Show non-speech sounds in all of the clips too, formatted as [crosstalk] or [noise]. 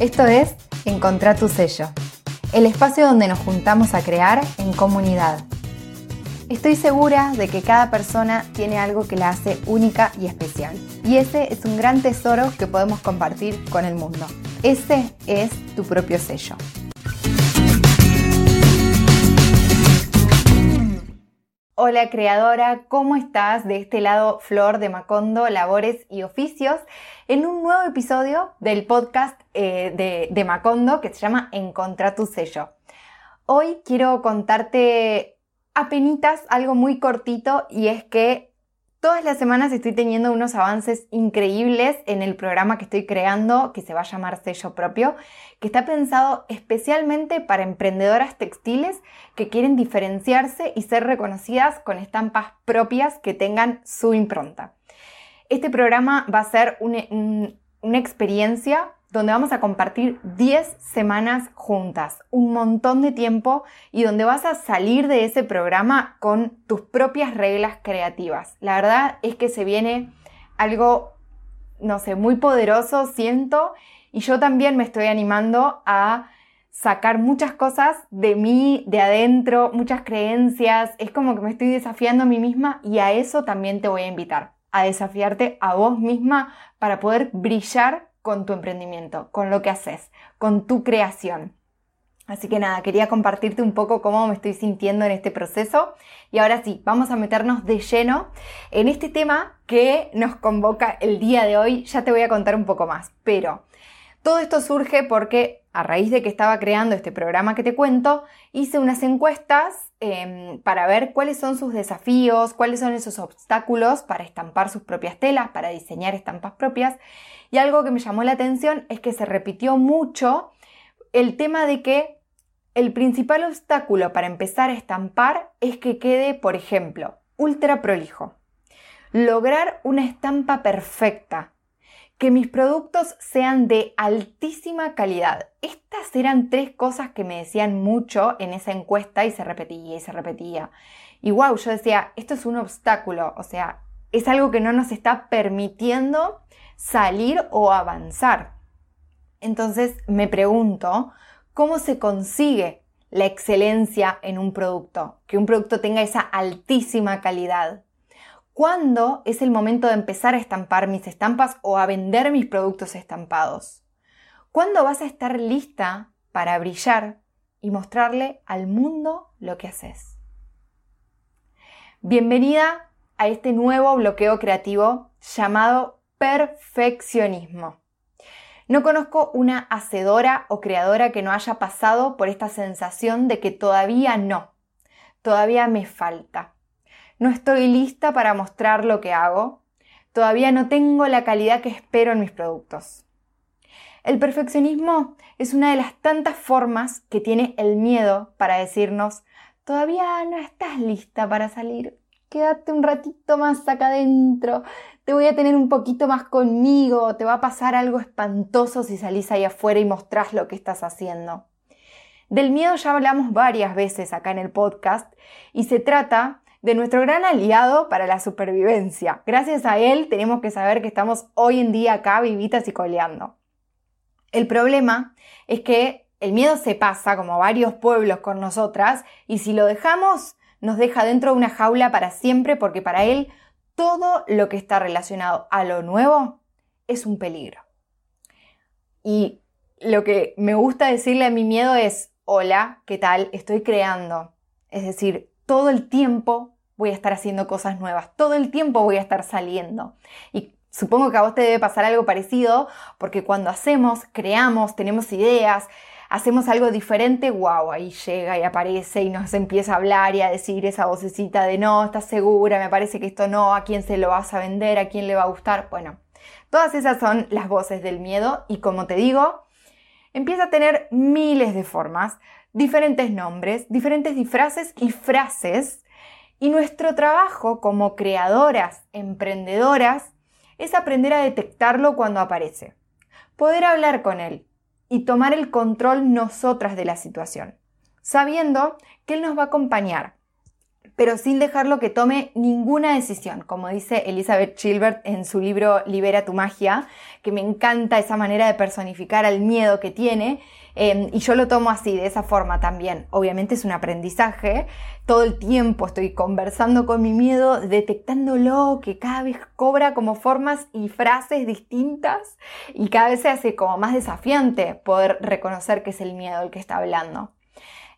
Esto es Encontrar tu sello, el espacio donde nos juntamos a crear en comunidad. Estoy segura de que cada persona tiene algo que la hace única y especial. Y ese es un gran tesoro que podemos compartir con el mundo. Ese es tu propio sello. Hola creadora, ¿cómo estás? De este lado Flor de Macondo, Labores y Oficios, en un nuevo episodio del podcast eh, de, Macondo que se llama Encontra tu sello. Hoy quiero contarte apenitas algo muy cortito y es que Todas las semanas estoy teniendo unos avances increíbles en el programa que estoy creando, que se va a llamar Sello Propio, que está pensado especialmente para emprendedoras textiles que quieren diferenciarse y ser reconocidas con estampas propias que tengan su impronta. Este programa va a ser una experiencia donde vamos a compartir 10 semanas juntas, un montón de tiempo y donde vas a salir de ese programa con tus propias reglas creativas. La verdad es que se viene algo, no sé, muy poderoso, siento, y yo también me estoy animando a sacar muchas cosas de mí, de adentro, muchas creencias, es como que me estoy desafiando a mí misma y a eso también te voy a invitar, a desafiarte a vos misma para poder brillar con tu emprendimiento, con lo que haces, con tu creación. Así que nada, quería compartirte un poco cómo me estoy sintiendo en este proceso. Y ahora sí, vamos a meternos de lleno en este tema que nos convoca el día de hoy. Ya te voy a contar un poco más, pero todo esto surge porque a raíz de que estaba creando este programa que te cuento, hice unas encuestas em, para ver cuáles son sus desafíos, cuáles son esos obstáculos para estampar sus propias telas, para diseñar estampas propias. Y algo que me llamó la atención es que se repitió mucho el tema de que el principal obstáculo para empezar a estampar es que quede, por ejemplo, ultra prolijo. Lograr una estampa perfecta, que mis productos sean de altísima calidad. Estas eran tres cosas que me decían mucho en esa encuesta y se repetía y se repetía. Y wow, yo decía, esto es un obstáculo, o sea, es algo que no nos está permitiendo salir o avanzar. Entonces me pregunto, ¿cómo se consigue la excelencia en un producto? Que un producto tenga esa altísima calidad. ¿Cuándo es el momento de empezar a estampar mis estampas o a vender mis productos estampados? ¿Cuándo vas a estar lista para brillar y mostrarle al mundo lo que haces? Bienvenida a este nuevo bloqueo creativo llamado perfeccionismo. No conozco una hacedora o creadora que no haya pasado por esta sensación de que todavía no, todavía me falta no estoy lista para mostrar lo que hago, todavía no tengo la calidad que espero en mis productos. El perfeccionismo es una de las tantas formas que tiene el miedo para decirnos, todavía no estás lista para salir, quédate un ratito más acá adentro, te voy a tener un poquito más conmigo, te va a pasar algo espantoso si salís ahí afuera y mostrás lo que estás haciendo. Del miedo ya hablamos varias veces acá en el podcast y se trata de nuestro gran aliado para la supervivencia. Gracias a él tenemos que saber que estamos hoy en día acá vivitas y coleando. El problema es que el miedo se pasa como varios pueblos con nosotras y si lo dejamos nos deja dentro de una jaula para siempre porque para él todo lo que está relacionado a lo nuevo es un peligro. Y lo que me gusta decirle a mi miedo es, hola, ¿qué tal? Estoy creando. Es decir, todo el tiempo voy a estar haciendo cosas nuevas, todo el tiempo voy a estar saliendo. Y supongo que a vos te debe pasar algo parecido, porque cuando hacemos, creamos, tenemos ideas, hacemos algo diferente, wow, ahí llega y aparece y nos empieza a hablar y a decir esa vocecita de no, estás segura, me parece que esto no, a quién se lo vas a vender, a quién le va a gustar. Bueno, todas esas son las voces del miedo y como te digo, empieza a tener miles de formas, diferentes nombres, diferentes disfraces y frases. Y nuestro trabajo como creadoras, emprendedoras, es aprender a detectarlo cuando aparece, poder hablar con él y tomar el control nosotras de la situación, sabiendo que él nos va a acompañar, pero sin dejarlo que tome ninguna decisión, como dice Elizabeth Gilbert en su libro Libera tu magia, que me encanta esa manera de personificar al miedo que tiene, em, y yo lo tomo así, de esa forma también. Obviamente es un aprendizaje, todo el tiempo estoy conversando con mi miedo, detectándolo, que cada vez cobra como formas y frases distintas, y cada vez se hace como más desafiante poder reconocer que es el miedo el que está hablando.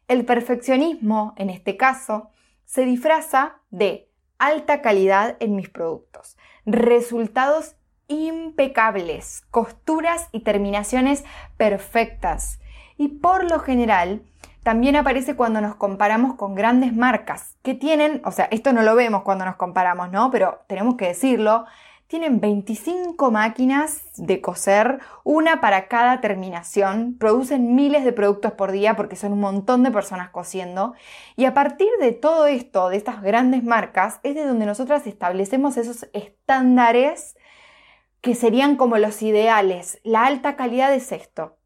El perfeccionismo, en este caso, se disfraza de alta calidad en mis productos, resultados impecables, costuras y terminaciones perfectas. Y por lo general, también aparece cuando nos comparamos con grandes marcas que tienen, o sea, esto no lo vemos cuando nos comparamos, ¿no? Pero tenemos que decirlo, tienen 25 máquinas de coser, una para cada terminación, producen miles de productos por día porque son un montón de personas cosiendo y a partir de todo esto, de estas grandes marcas, es de donde nosotras establecemos esos estándares que serían como los ideales. La alta calidad es esto.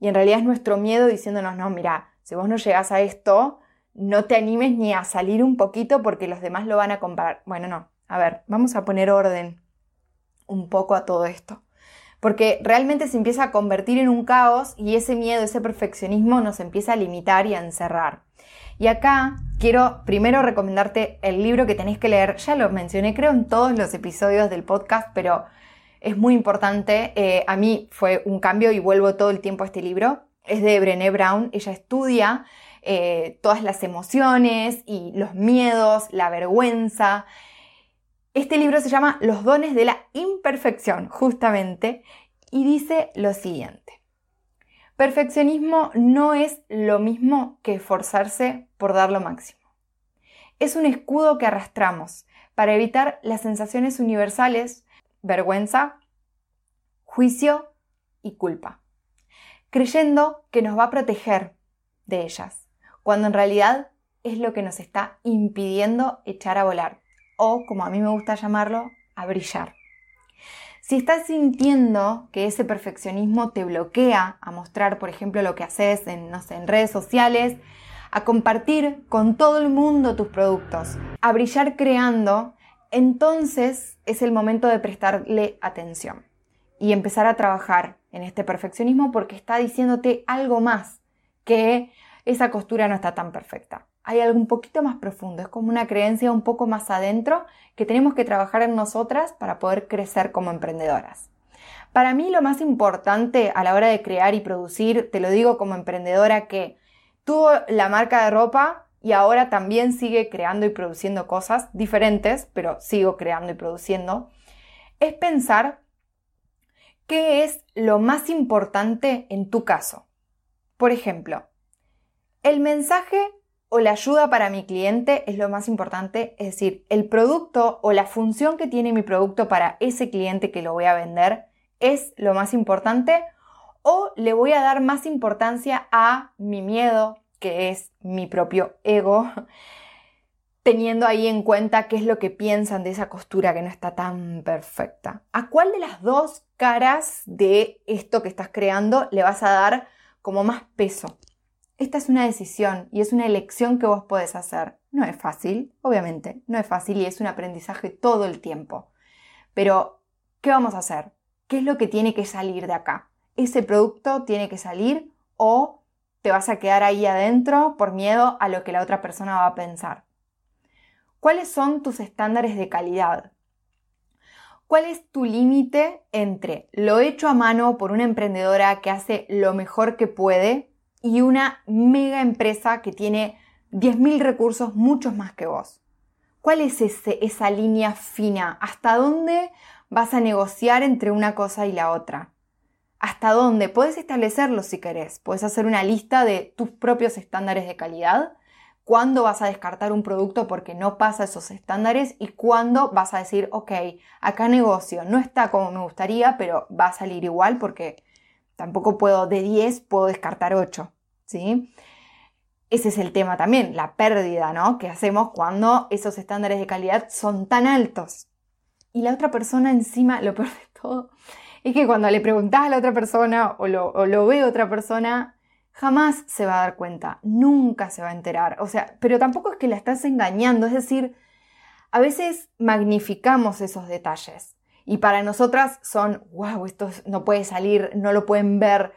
Y en realidad es nuestro miedo diciéndonos, no, mira, si vos no llegás a esto, no te animes ni a salir un poquito porque los demás lo van a comparar. Bueno, no. A ver, vamos a poner orden un poco a todo esto. Porque realmente se empieza a convertir en un caos y ese miedo, ese perfeccionismo nos empieza a limitar y a encerrar. Y acá quiero primero recomendarte el libro que tenéis que leer. Ya lo mencioné creo en todos los episodios del podcast, pero es muy importante. Eh, a mí fue un cambio y vuelvo todo el tiempo a este libro. Es de Brené Brown. Ella estudia eh, todas las emociones y los miedos, la vergüenza este libro se llama Los dones de la imperfección, justamente, y dice lo siguiente. Perfeccionismo no es lo mismo que esforzarse por dar lo máximo. Es un escudo que arrastramos para evitar las sensaciones universales, vergüenza, juicio y culpa, creyendo que nos va a proteger de ellas, cuando en realidad es lo que nos está impidiendo echar a volar o, como a mí me gusta llamarlo, a brillar. Si estás sintiendo que ese perfeccionismo te bloquea a mostrar, por ejemplo, lo que haces en, no sé, en redes sociales, a compartir con todo el mundo tus productos, a brillar creando, entonces es el momento de prestarle atención y empezar a trabajar en este perfeccionismo porque está diciéndote algo más que esa costura no está tan perfecta hay algo un poquito más profundo, es como una creencia un poco más adentro que tenemos que trabajar en nosotras para poder crecer como emprendedoras. Para mí lo más importante a la hora de crear y producir, te lo digo como emprendedora que tuvo la marca de ropa y ahora también sigue creando y produciendo cosas diferentes, pero sigo creando y produciendo, es pensar qué es lo más importante en tu caso. Por ejemplo, el mensaje o la ayuda para mi cliente es lo más importante, es decir, el producto o la función que tiene mi producto para ese cliente que lo voy a vender es lo más importante o le voy a dar más importancia a mi miedo, que es mi propio ego, [laughs] teniendo ahí en cuenta qué es lo que piensan de esa costura que no está tan perfecta. ¿A cuál de las dos caras de esto que estás creando le vas a dar como más peso? Esta es una decisión y es una elección que vos podés hacer. No es fácil, obviamente, no es fácil y es un aprendizaje todo el tiempo. Pero, ¿qué vamos a hacer? ¿Qué es lo que tiene que salir de acá? ¿Ese producto tiene que salir o te vas a quedar ahí adentro por miedo a lo que la otra persona va a pensar? ¿Cuáles son tus estándares de calidad? ¿Cuál es tu límite entre lo hecho a mano por una emprendedora que hace lo mejor que puede y una mega empresa que tiene 10.000 recursos, muchos más que vos. ¿Cuál es ese, esa línea fina? ¿Hasta dónde vas a negociar entre una cosa y la otra? ¿Hasta dónde? Puedes establecerlo si querés. Puedes hacer una lista de tus propios estándares de calidad. ¿Cuándo vas a descartar un producto porque no pasa esos estándares? Y cuándo vas a decir, ok, acá negocio, no está como me gustaría, pero va a salir igual porque Tampoco puedo, de 10 puedo descartar 8, ¿sí? Ese es el tema también, la pérdida, ¿no? Que hacemos cuando esos estándares de calidad son tan altos. Y la otra persona encima, lo peor de todo, es que cuando le preguntas a la otra persona o lo, o lo ve otra persona, jamás se va a dar cuenta, nunca se va a enterar. O sea, pero tampoco es que la estás engañando, es decir, a veces magnificamos esos detalles y para nosotras son, wow, esto no puede salir, no lo pueden ver,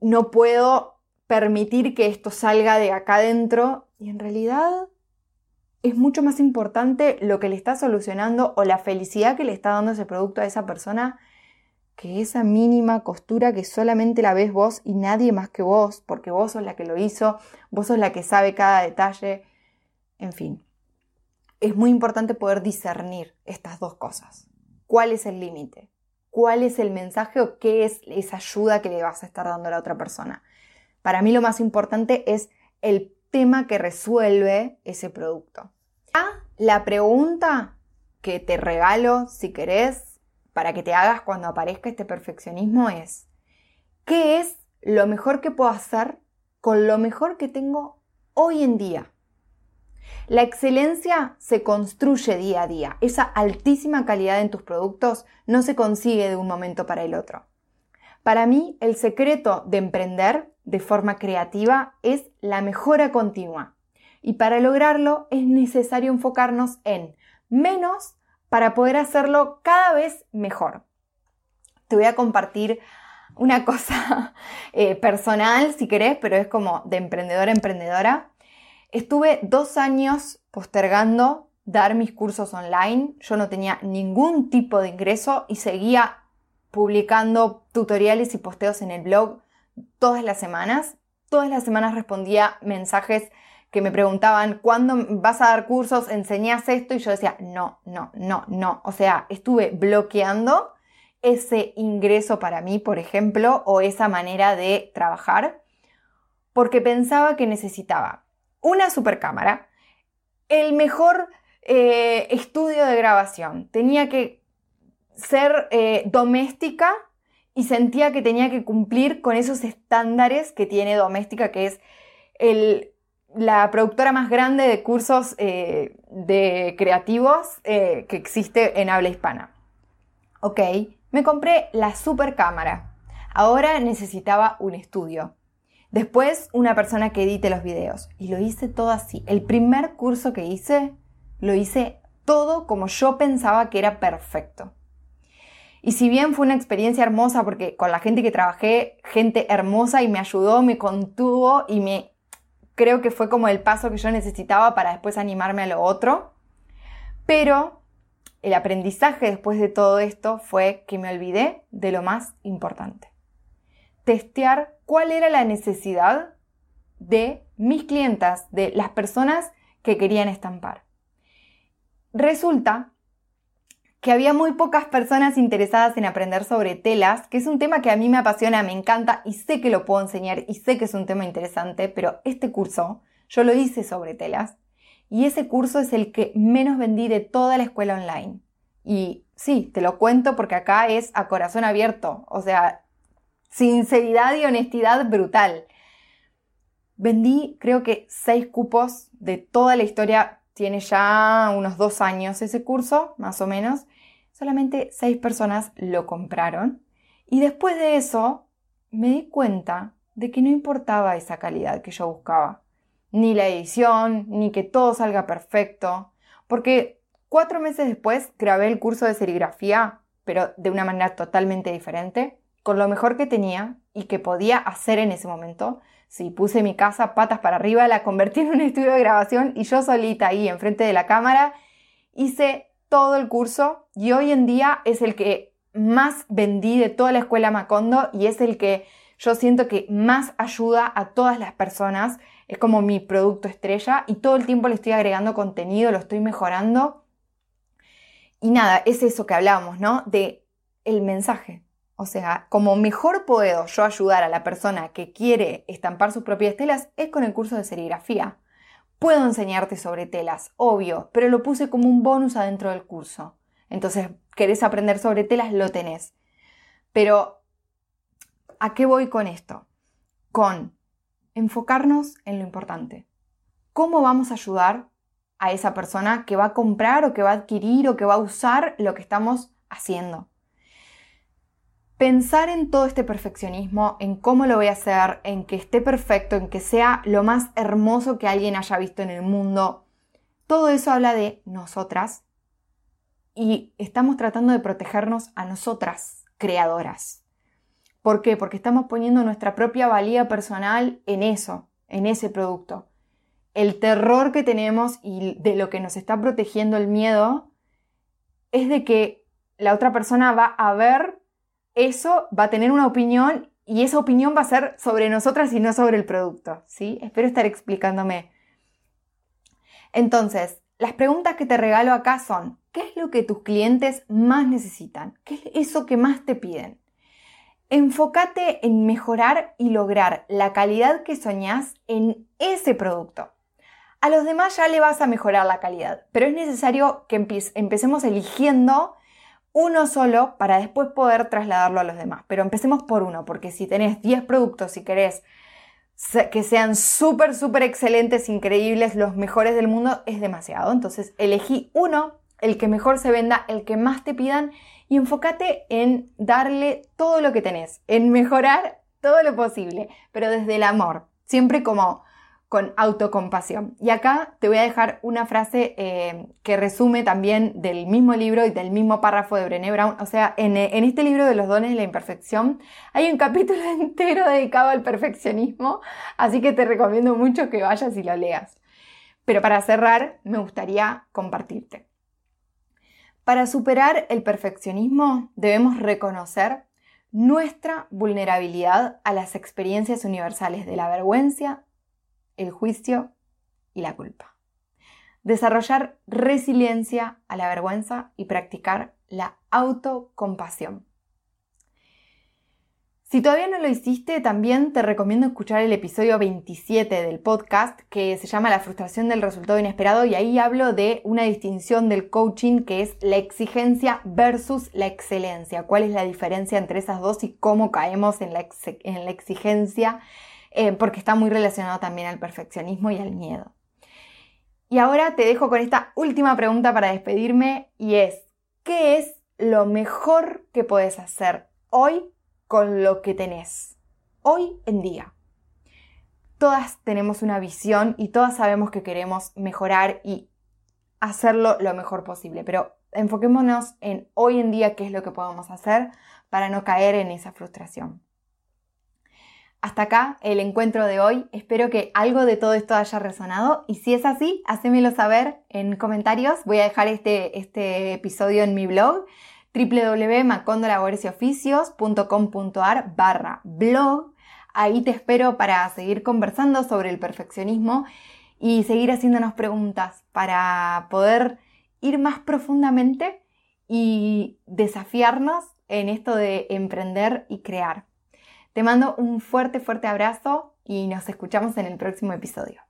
no puedo permitir que esto salga de acá adentro y en realidad es mucho más importante lo que le está solucionando o la felicidad que le está dando ese producto a esa persona que esa mínima costura que solamente la ves vos y nadie más que vos, porque vos sos la que lo hizo, vos sos la que sabe cada detalle, en fin. Es muy importante poder discernir estas dos cosas. ¿Cuál es el límite? ¿Cuál es el mensaje o qué es esa ayuda que le vas a estar dando a la otra persona? Para mí lo más importante es el tema que resuelve ese producto. La pregunta que te regalo, si querés, para que te hagas cuando aparezca este perfeccionismo es, ¿qué es lo mejor que puedo hacer con lo mejor que tengo hoy en día? La excelencia se construye día a día. Esa altísima calidad en tus productos no se consigue de un momento para el otro. Para mí, el secreto de emprender de forma creativa es la mejora continua. Y para lograrlo es necesario enfocarnos en menos para poder hacerlo cada vez mejor. Te voy a compartir una cosa [laughs] eh, personal, si querés, pero es como de emprendedora a emprendedora. Estuve dos años postergando dar mis cursos online. Yo no tenía ningún tipo de ingreso y seguía publicando tutoriales y posteos en el blog todas las semanas. Todas las semanas respondía mensajes que me preguntaban, ¿cuándo vas a dar cursos? ¿Enseñás esto? Y yo decía, no, no, no, no. O sea, estuve bloqueando ese ingreso para mí, por ejemplo, o esa manera de trabajar, porque pensaba que necesitaba una super cámara, el mejor eh, estudio de grabación, tenía que ser eh, doméstica y sentía que tenía que cumplir con esos estándares que tiene doméstica, que es la productora más grande de cursos eh, de creativos que existe en habla hispana. Ok, me compré la super cámara. Ahora necesitaba un estudio. Después una persona que edite los videos. Y lo hice todo así. El primer curso que hice, lo hice todo como yo pensaba que era perfecto. Y si bien fue una experiencia hermosa porque con la gente que trabajé, gente hermosa y me ayudó, me contuvo y me creo que fue como el paso que yo necesitaba para después animarme a lo otro. Pero el aprendizaje después de todo esto fue que me olvidé de lo más importante. Testear cuál era la necesidad de mis clientas, de las personas que querían estampar. Resulta que había muy pocas personas interesadas en aprender sobre telas, que es un tema que a mí me apasiona, me encanta y sé que lo puedo enseñar y sé que es un tema interesante, pero este curso yo lo hice sobre telas y ese curso es el que menos vendí de toda la escuela online. Y sí, te lo cuento porque acá es a corazón abierto, o sea, sinceridad y honestidad brutal. Vendí creo que seis cupos de toda la historia, tiene ya unos dos años ese curso, más o menos, solamente seis personas lo compraron. Y después de eso me di cuenta de que no importaba esa calidad que yo buscaba, ni la edición, ni que todo salga perfecto, porque cuatro meses después grabé el curso de serigrafía, pero de una manera totalmente diferente, con lo mejor que tenía y que podía hacer en ese momento. Si puse mi casa patas para arriba, la convertí en un [laughs] estudio de grabación y yo solita ahí enfrente de la cámara hice todo el curso y hoy en día es el que más vendí de toda la escuela Macondo y es el que yo siento que más ayuda a todas las personas. Es como mi producto estrella y todo el tiempo le estoy agregando contenido, lo estoy mejorando. Y nada, es eso que hablábamos, ¿no? De el mensaje. O sea, como mejor puedo yo ayudar a la persona que quiere estampar sus propias telas es con el curso de serigrafía. Puedo enseñarte sobre telas, obvio, pero lo puse como un bonus adentro del curso. Entonces, querés aprender sobre telas, lo tenés. Pero, ¿a qué voy con esto? Con enfocarnos en lo importante. ¿Cómo vamos a ayudar a esa persona que va a comprar o que va a adquirir o que va a usar lo que estamos haciendo? Pensar en todo este perfeccionismo, en cómo lo voy a hacer, en que esté perfecto, en que sea lo más hermoso que alguien haya visto en el mundo, todo eso habla de nosotras y estamos tratando de protegernos a nosotras, creadoras. ¿Por qué? Porque estamos poniendo nuestra propia valía personal en eso, en ese producto. El terror que tenemos y de lo que nos está protegiendo el miedo es de que la otra persona va a ver eso va a tener una opinión y esa opinión va a ser sobre nosotras y no sobre el producto, ¿sí? Espero estar explicándome. Entonces, las preguntas que te regalo acá son, ¿qué es lo que tus clientes más necesitan? ¿Qué es eso que más te piden? Enfócate en mejorar y lograr la calidad que soñás en ese producto. A los demás ya le vas a mejorar la calidad, pero es necesario que empecemos eligiendo uno solo para después poder trasladarlo a los demás. Pero empecemos por uno, porque si tenés 10 productos y querés que sean súper, súper excelentes, increíbles, los mejores del mundo, es demasiado. Entonces elegí uno, el que mejor se venda, el que más te pidan y enfócate en darle todo lo que tenés, en mejorar todo lo posible, pero desde el amor, siempre como con autocompasión. Y acá te voy a dejar una frase eh, que resume también del mismo libro y del mismo párrafo de Brené Brown. O sea, en, en, este libro de los dones de la imperfección hay un capítulo [laughs] entero dedicado al perfeccionismo, así que te recomiendo mucho que vayas y lo leas. Pero para cerrar, me gustaría compartirte. Para superar el perfeccionismo debemos reconocer nuestra vulnerabilidad a las experiencias universales de la vergüenza, el juicio y la culpa. Desarrollar resiliencia a la vergüenza y practicar la autocompasión. Si todavía no lo hiciste, también te recomiendo escuchar el episodio 27 del podcast que se llama La frustración del resultado inesperado y ahí hablo de una distinción del coaching que es la exigencia versus la excelencia. ¿Cuál es la diferencia entre esas dos y cómo caemos en la, en la exigencia eh, porque está muy relacionado también al perfeccionismo y al miedo. Y ahora te dejo con esta última pregunta para despedirme y es, ¿qué es lo mejor que puedes hacer hoy con lo que tenés? Hoy en día. Todas tenemos una visión y todas sabemos que queremos mejorar y hacerlo lo mejor posible, pero enfoquémonos en hoy en día qué es lo que podemos hacer para no caer en esa frustración. Hasta acá el encuentro de hoy. Espero que algo de todo esto haya resonado y si es así, hacémelo saber en comentarios. Voy a dejar este, este episodio en mi blog www.macondolaboresioficios.com.ar barra blog. Ahí te espero para seguir conversando sobre el perfeccionismo y seguir haciéndonos preguntas para poder ir más profundamente y desafiarnos en esto de emprender y crear. Te mando un fuerte, fuerte abrazo y nos escuchamos en el próximo episodio.